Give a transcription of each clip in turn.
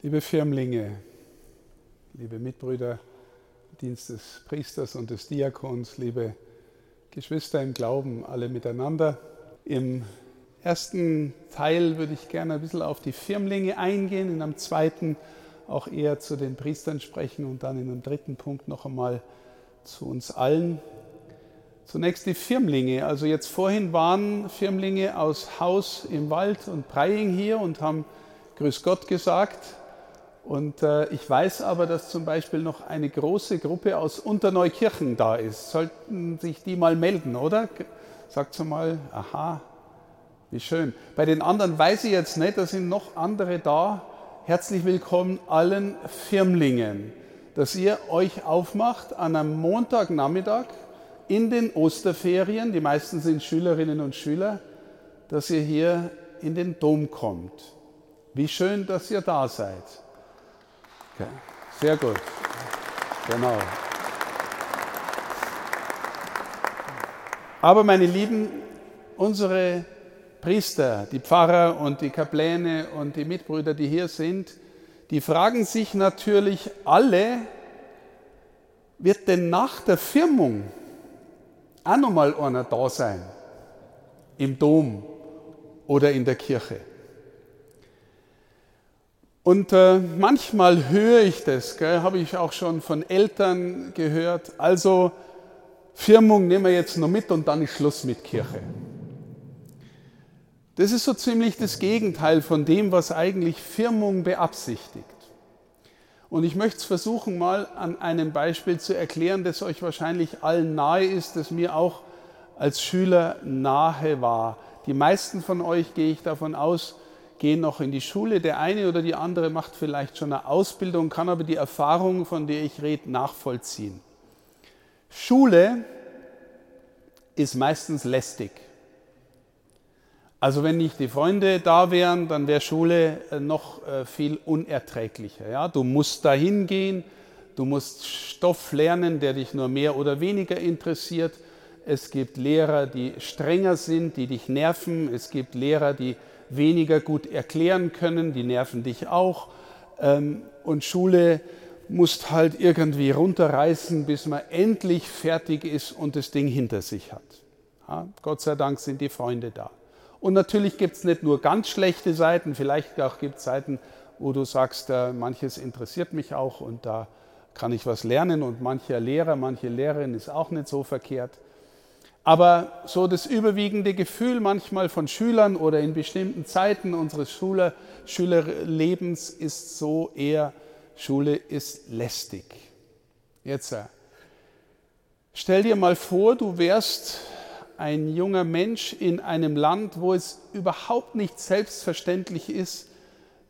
Liebe Firmlinge, liebe Mitbrüder, Dienst des Priesters und des Diakons, liebe Geschwister im Glauben, alle miteinander. Im ersten Teil würde ich gerne ein bisschen auf die Firmlinge eingehen, in einem zweiten auch eher zu den Priestern sprechen und dann in einem dritten Punkt noch einmal zu uns allen. Zunächst die Firmlinge. Also jetzt vorhin waren Firmlinge aus Haus im Wald und Preying hier und haben Grüß Gott gesagt. Und äh, ich weiß aber, dass zum Beispiel noch eine große Gruppe aus Unterneukirchen da ist. Sollten sich die mal melden, oder? Sagt sie mal, aha, wie schön. Bei den anderen weiß ich jetzt nicht, da sind noch andere da. Herzlich willkommen allen Firmlingen, dass ihr euch aufmacht an einem Montagnachmittag in den Osterferien, die meisten sind Schülerinnen und Schüler, dass ihr hier in den Dom kommt. Wie schön, dass ihr da seid. Okay. Sehr gut. Genau. Aber meine Lieben, unsere Priester, die Pfarrer und die Kapläne und die Mitbrüder, die hier sind, die fragen sich natürlich alle, wird denn nach der Firmung auch nochmal einer da sein? Im Dom oder in der Kirche? Und äh, manchmal höre ich das, habe ich auch schon von Eltern gehört. Also Firmung nehmen wir jetzt noch mit und dann ist Schluss mit Kirche. Das ist so ziemlich das Gegenteil von dem, was eigentlich Firmung beabsichtigt. Und ich möchte es versuchen, mal an einem Beispiel zu erklären, das euch wahrscheinlich allen nahe ist, das mir auch als Schüler nahe war. Die meisten von euch, gehe ich davon aus, gehen noch in die Schule. Der eine oder die andere macht vielleicht schon eine Ausbildung, kann aber die Erfahrung, von der ich rede, nachvollziehen. Schule ist meistens lästig. Also wenn nicht die Freunde da wären, dann wäre Schule äh, noch äh, viel unerträglicher. Ja? Du musst dahin gehen, du musst Stoff lernen, der dich nur mehr oder weniger interessiert. Es gibt Lehrer, die strenger sind, die dich nerven. Es gibt Lehrer, die weniger gut erklären können, die nerven dich auch. Ähm, und Schule musst halt irgendwie runterreißen, bis man endlich fertig ist und das Ding hinter sich hat. Ja, Gott sei Dank sind die Freunde da. Und natürlich gibt es nicht nur ganz schlechte Seiten, vielleicht auch gibt es Seiten, wo du sagst, äh, manches interessiert mich auch und da kann ich was lernen und mancher Lehrer, manche Lehrerin ist auch nicht so verkehrt. Aber so das überwiegende Gefühl manchmal von Schülern oder in bestimmten Zeiten unseres Schüler, Schülerlebens ist so eher, Schule ist lästig. Jetzt, äh, stell dir mal vor, du wärst ein junger Mensch in einem Land, wo es überhaupt nicht selbstverständlich ist,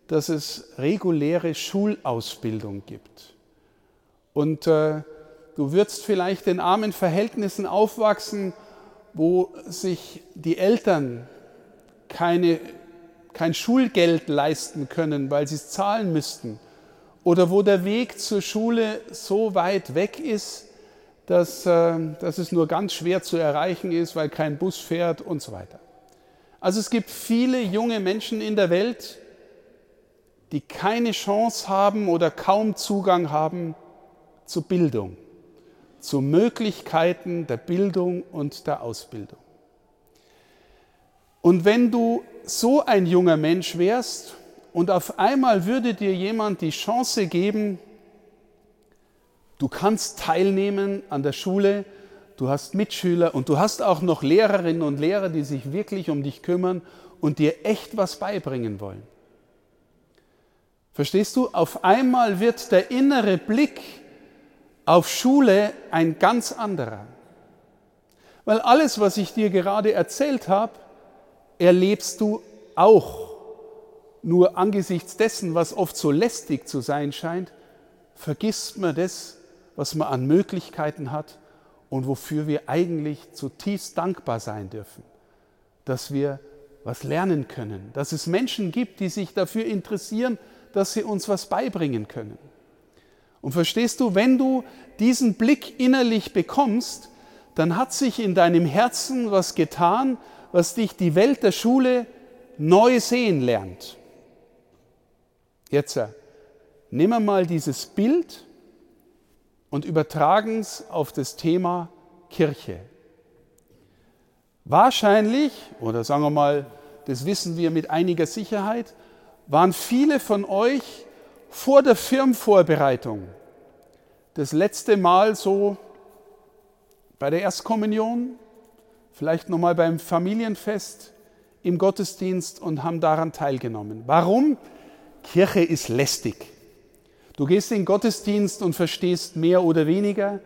dass es reguläre Schulausbildung gibt. Und äh, du würdest vielleicht in armen Verhältnissen aufwachsen, wo sich die Eltern keine, kein Schulgeld leisten können, weil sie es zahlen müssten, oder wo der Weg zur Schule so weit weg ist, dass, äh, dass es nur ganz schwer zu erreichen ist, weil kein Bus fährt und so weiter. Also es gibt viele junge Menschen in der Welt, die keine Chance haben oder kaum Zugang haben zu Bildung zu Möglichkeiten der Bildung und der Ausbildung. Und wenn du so ein junger Mensch wärst und auf einmal würde dir jemand die Chance geben, du kannst teilnehmen an der Schule, du hast Mitschüler und du hast auch noch Lehrerinnen und Lehrer, die sich wirklich um dich kümmern und dir echt was beibringen wollen. Verstehst du? Auf einmal wird der innere Blick auf Schule ein ganz anderer. Weil alles, was ich dir gerade erzählt habe, erlebst du auch. Nur angesichts dessen, was oft so lästig zu sein scheint, vergisst man das, was man an Möglichkeiten hat und wofür wir eigentlich zutiefst dankbar sein dürfen. Dass wir was lernen können, dass es Menschen gibt, die sich dafür interessieren, dass sie uns was beibringen können. Und verstehst du, wenn du diesen Blick innerlich bekommst, dann hat sich in deinem Herzen was getan, was dich die Welt der Schule neu sehen lernt. Jetzt, wir mal dieses Bild und übertragen es auf das Thema Kirche. Wahrscheinlich, oder sagen wir mal, das wissen wir mit einiger Sicherheit, waren viele von euch vor der Firmenvorbereitung das letzte Mal so bei der Erstkommunion, vielleicht nochmal beim Familienfest, im Gottesdienst und haben daran teilgenommen. Warum? Kirche ist lästig. Du gehst in den Gottesdienst und verstehst mehr oder weniger.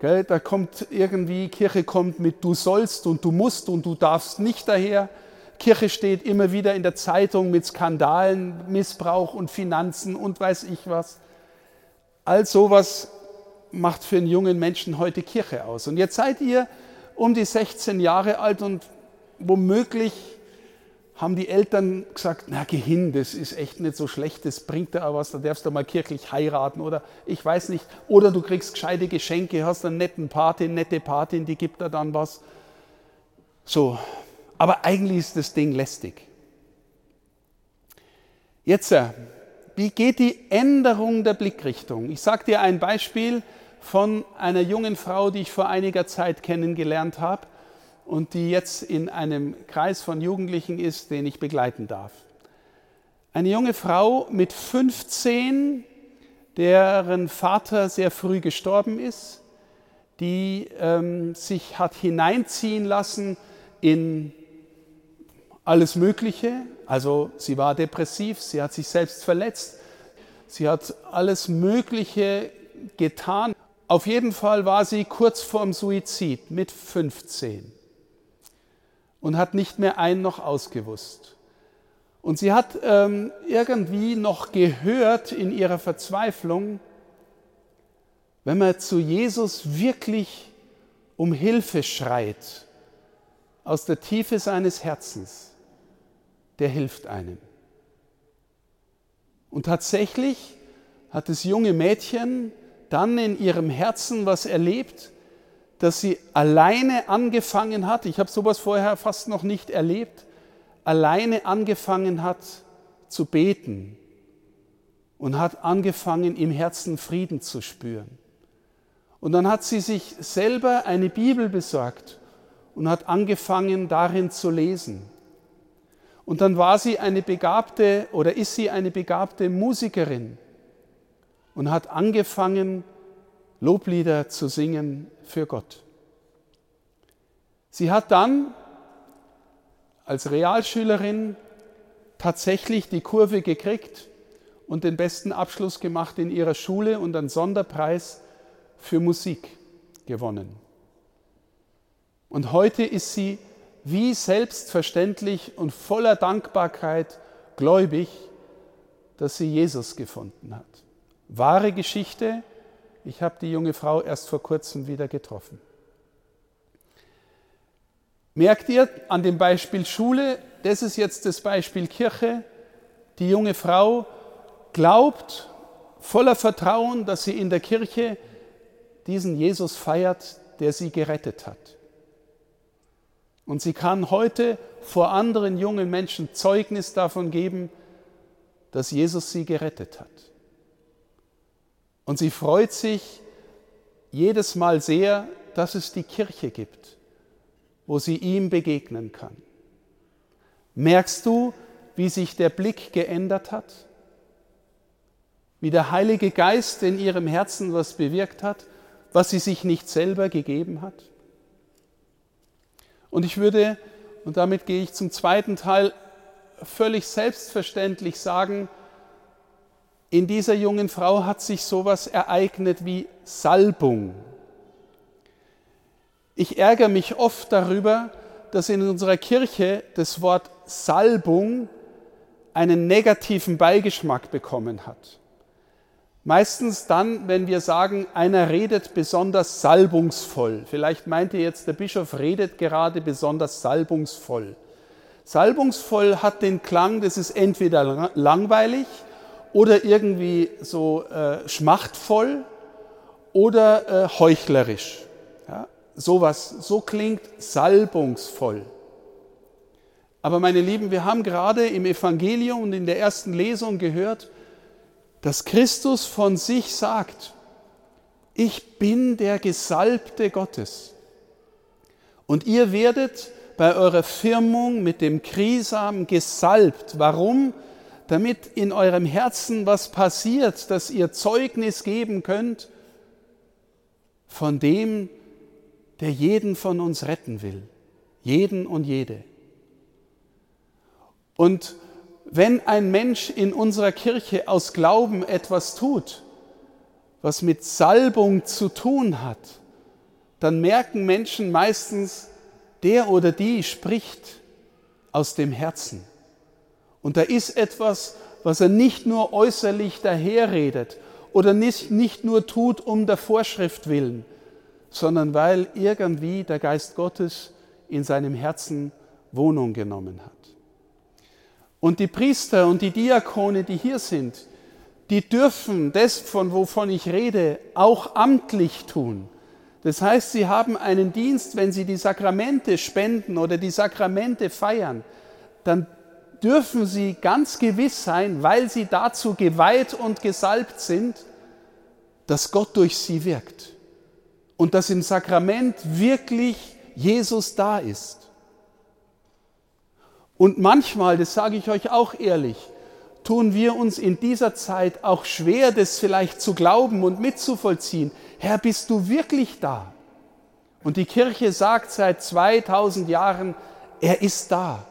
Da kommt irgendwie, Kirche kommt mit du sollst und du musst und du darfst nicht daher. Kirche steht immer wieder in der Zeitung mit Skandalen, Missbrauch und Finanzen und weiß ich was. All sowas macht für einen jungen Menschen heute Kirche aus. Und jetzt seid ihr um die 16 Jahre alt und womöglich haben die Eltern gesagt, na geh hin, das ist echt nicht so schlecht, das bringt dir auch was, da darfst du mal kirchlich heiraten oder ich weiß nicht, oder du kriegst gescheite Geschenke, hast einen netten Patin, nette Patin, die gibt dir dann was. So, aber eigentlich ist das Ding lästig. Jetzt, äh, wie geht die Änderung der Blickrichtung? Ich sage dir ein Beispiel von einer jungen Frau, die ich vor einiger Zeit kennengelernt habe und die jetzt in einem Kreis von Jugendlichen ist, den ich begleiten darf. Eine junge Frau mit 15, deren Vater sehr früh gestorben ist, die ähm, sich hat hineinziehen lassen in alles Mögliche. Also sie war depressiv, sie hat sich selbst verletzt, sie hat alles Mögliche getan, auf jeden Fall war sie kurz vorm Suizid mit 15 und hat nicht mehr ein noch ausgewusst. Und sie hat ähm, irgendwie noch gehört in ihrer Verzweiflung, wenn man zu Jesus wirklich um Hilfe schreit, aus der Tiefe seines Herzens, der hilft einem. Und tatsächlich hat das junge Mädchen dann in ihrem Herzen was erlebt, dass sie alleine angefangen hat, ich habe sowas vorher fast noch nicht erlebt, alleine angefangen hat zu beten und hat angefangen im Herzen Frieden zu spüren. Und dann hat sie sich selber eine Bibel besorgt und hat angefangen darin zu lesen. Und dann war sie eine begabte oder ist sie eine begabte Musikerin und hat angefangen, Loblieder zu singen für Gott. Sie hat dann als Realschülerin tatsächlich die Kurve gekriegt und den besten Abschluss gemacht in ihrer Schule und einen Sonderpreis für Musik gewonnen. Und heute ist sie wie selbstverständlich und voller Dankbarkeit gläubig, dass sie Jesus gefunden hat. Wahre Geschichte. Ich habe die junge Frau erst vor kurzem wieder getroffen. Merkt ihr an dem Beispiel Schule, das ist jetzt das Beispiel Kirche. Die junge Frau glaubt voller Vertrauen, dass sie in der Kirche diesen Jesus feiert, der sie gerettet hat. Und sie kann heute vor anderen jungen Menschen Zeugnis davon geben, dass Jesus sie gerettet hat. Und sie freut sich jedes Mal sehr, dass es die Kirche gibt, wo sie ihm begegnen kann. Merkst du, wie sich der Blick geändert hat? Wie der Heilige Geist in ihrem Herzen was bewirkt hat, was sie sich nicht selber gegeben hat? Und ich würde, und damit gehe ich zum zweiten Teil, völlig selbstverständlich sagen, in dieser jungen Frau hat sich sowas ereignet wie Salbung. Ich ärgere mich oft darüber, dass in unserer Kirche das Wort Salbung einen negativen Beigeschmack bekommen hat. Meistens dann, wenn wir sagen, einer redet besonders salbungsvoll. Vielleicht meint ihr jetzt, der Bischof redet gerade besonders salbungsvoll. Salbungsvoll hat den Klang, das ist entweder langweilig oder irgendwie so äh, schmachtvoll oder äh, heuchlerisch. Ja, sowas, so klingt salbungsvoll. Aber meine Lieben, wir haben gerade im Evangelium und in der ersten Lesung gehört, dass Christus von sich sagt, ich bin der Gesalbte Gottes. Und ihr werdet bei eurer Firmung mit dem Krisam gesalbt. Warum? Damit in eurem Herzen was passiert, dass ihr Zeugnis geben könnt von dem, der jeden von uns retten will. Jeden und jede. Und wenn ein Mensch in unserer Kirche aus Glauben etwas tut, was mit Salbung zu tun hat, dann merken Menschen meistens, der oder die spricht aus dem Herzen. Und da ist etwas, was er nicht nur äußerlich daherredet oder nicht, nicht nur tut um der Vorschrift willen, sondern weil irgendwie der Geist Gottes in seinem Herzen Wohnung genommen hat. Und die Priester und die Diakone, die hier sind, die dürfen das, von wovon ich rede, auch amtlich tun. Das heißt, sie haben einen Dienst, wenn sie die Sakramente spenden oder die Sakramente feiern, dann dürfen sie ganz gewiss sein, weil sie dazu geweiht und gesalbt sind, dass Gott durch sie wirkt und dass im Sakrament wirklich Jesus da ist. Und manchmal, das sage ich euch auch ehrlich, tun wir uns in dieser Zeit auch schwer, das vielleicht zu glauben und mitzuvollziehen. Herr, bist du wirklich da? Und die Kirche sagt seit 2000 Jahren, er ist da.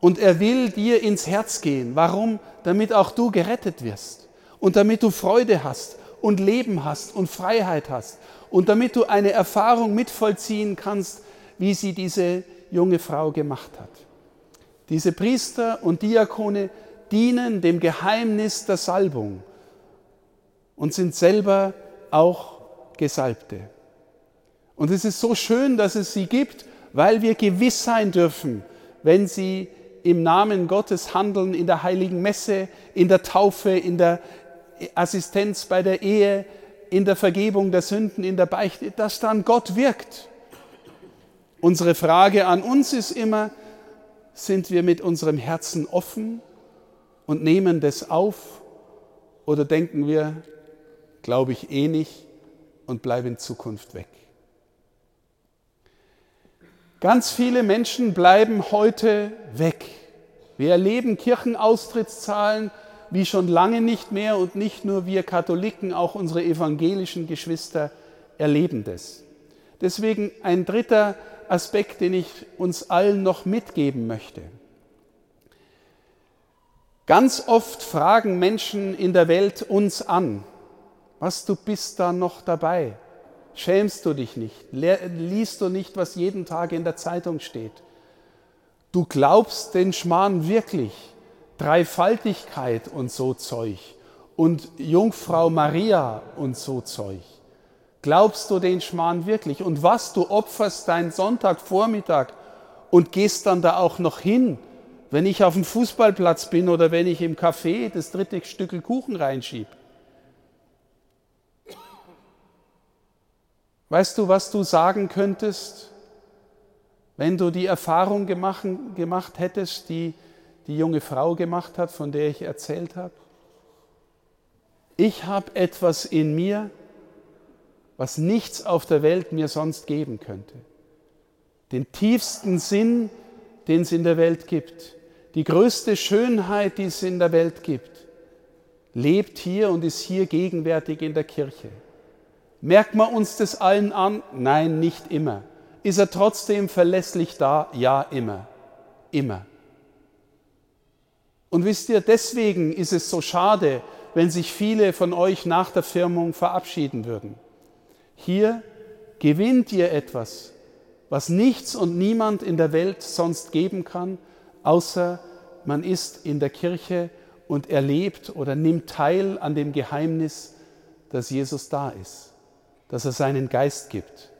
Und er will dir ins Herz gehen. Warum? Damit auch du gerettet wirst. Und damit du Freude hast und Leben hast und Freiheit hast. Und damit du eine Erfahrung mitvollziehen kannst, wie sie diese junge Frau gemacht hat. Diese Priester und Diakone dienen dem Geheimnis der Salbung und sind selber auch Gesalbte. Und es ist so schön, dass es sie gibt, weil wir gewiss sein dürfen, wenn sie im Namen Gottes handeln, in der heiligen Messe, in der Taufe, in der Assistenz bei der Ehe, in der Vergebung der Sünden, in der Beichte, dass dann Gott wirkt. Unsere Frage an uns ist immer, sind wir mit unserem Herzen offen und nehmen das auf oder denken wir, glaube ich eh nicht und bleiben in Zukunft weg? Ganz viele Menschen bleiben heute weg. Wir erleben Kirchenaustrittszahlen wie schon lange nicht mehr und nicht nur wir Katholiken, auch unsere evangelischen Geschwister erleben das. Deswegen ein dritter Aspekt, den ich uns allen noch mitgeben möchte. Ganz oft fragen Menschen in der Welt uns an, was du bist da noch dabei? Schämst du dich nicht? Liest du nicht, was jeden Tag in der Zeitung steht? Du glaubst den Schmarrn wirklich? Dreifaltigkeit und so Zeug und Jungfrau Maria und so Zeug. Glaubst du den Schmarrn wirklich? Und was, du opferst deinen Sonntagvormittag und gehst dann da auch noch hin wenn ich auf dem Fußballplatz bin oder wenn ich im Café das dritte Stück Kuchen reinschiebe. Weißt du, was du sagen könntest, wenn du die Erfahrung gemacht, gemacht hättest, die die junge Frau gemacht hat, von der ich erzählt habe? Ich habe etwas in mir, was nichts auf der Welt mir sonst geben könnte. Den tiefsten Sinn, den es in der Welt gibt die größte Schönheit, die es in der Welt gibt, lebt hier und ist hier gegenwärtig in der Kirche. Merkt man uns das allen an? Nein, nicht immer. Ist er trotzdem verlässlich da? Ja, immer. Immer. Und wisst ihr, deswegen ist es so schade, wenn sich viele von euch nach der Firmung verabschieden würden. Hier gewinnt ihr etwas, was nichts und niemand in der Welt sonst geben kann, außer man ist in der Kirche und erlebt oder nimmt teil an dem Geheimnis, dass Jesus da ist, dass er seinen Geist gibt,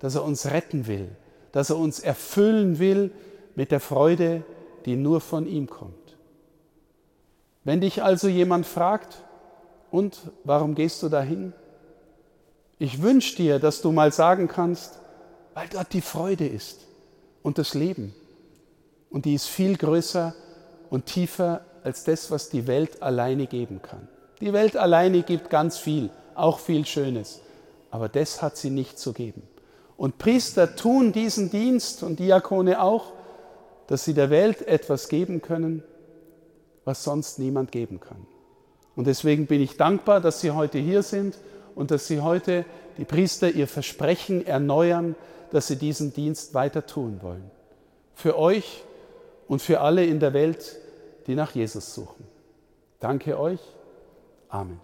dass er uns retten will, dass er uns erfüllen will mit der Freude, die nur von ihm kommt. Wenn dich also jemand fragt, und warum gehst du dahin? Ich wünsche dir, dass du mal sagen kannst, weil dort die Freude ist und das Leben und die ist viel größer und tiefer als das, was die Welt alleine geben kann. Die Welt alleine gibt ganz viel, auch viel Schönes. Aber das hat sie nicht zu geben. Und Priester tun diesen Dienst und Diakone auch, dass sie der Welt etwas geben können, was sonst niemand geben kann. Und deswegen bin ich dankbar, dass Sie heute hier sind und dass Sie heute, die Priester, ihr Versprechen erneuern, dass Sie diesen Dienst weiter tun wollen. Für euch und für alle in der Welt, die nach Jesus suchen. Danke euch. Amen.